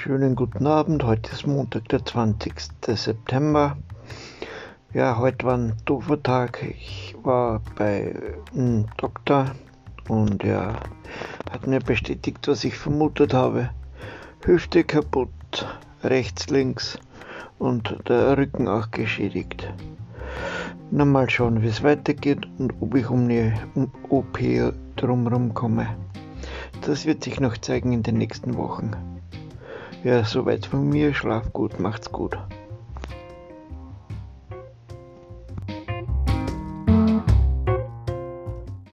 Schönen guten Abend. Heute ist Montag, der 20. September. Ja, heute war ein doofer Tag. Ich war bei einem Doktor und er hat mir bestätigt, was ich vermutet habe. Hüfte kaputt, rechts, links und der Rücken auch geschädigt. Na mal schauen, wie es weitergeht und ob ich um eine OP drumherum komme. Das wird sich noch zeigen in den nächsten Wochen. Ja, soweit von mir. Schlaf gut, macht's gut.